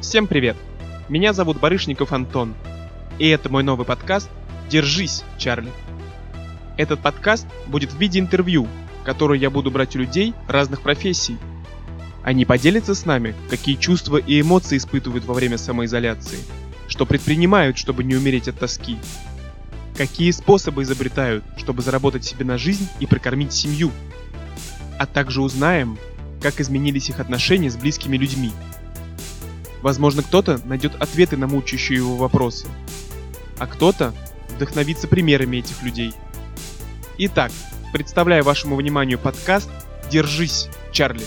Всем привет! Меня зовут Барышников Антон, и это мой новый подкаст «Держись, Чарли». Этот подкаст будет в виде интервью, которые я буду брать у людей разных профессий. Они поделятся с нами, какие чувства и эмоции испытывают во время самоизоляции, что предпринимают, чтобы не умереть от тоски, какие способы изобретают, чтобы заработать себе на жизнь и прокормить семью, а также узнаем, как изменились их отношения с близкими людьми – Возможно, кто-то найдет ответы на мучающие его вопросы, а кто-то вдохновится примерами этих людей. Итак, представляю вашему вниманию подкаст «Держись, Чарли».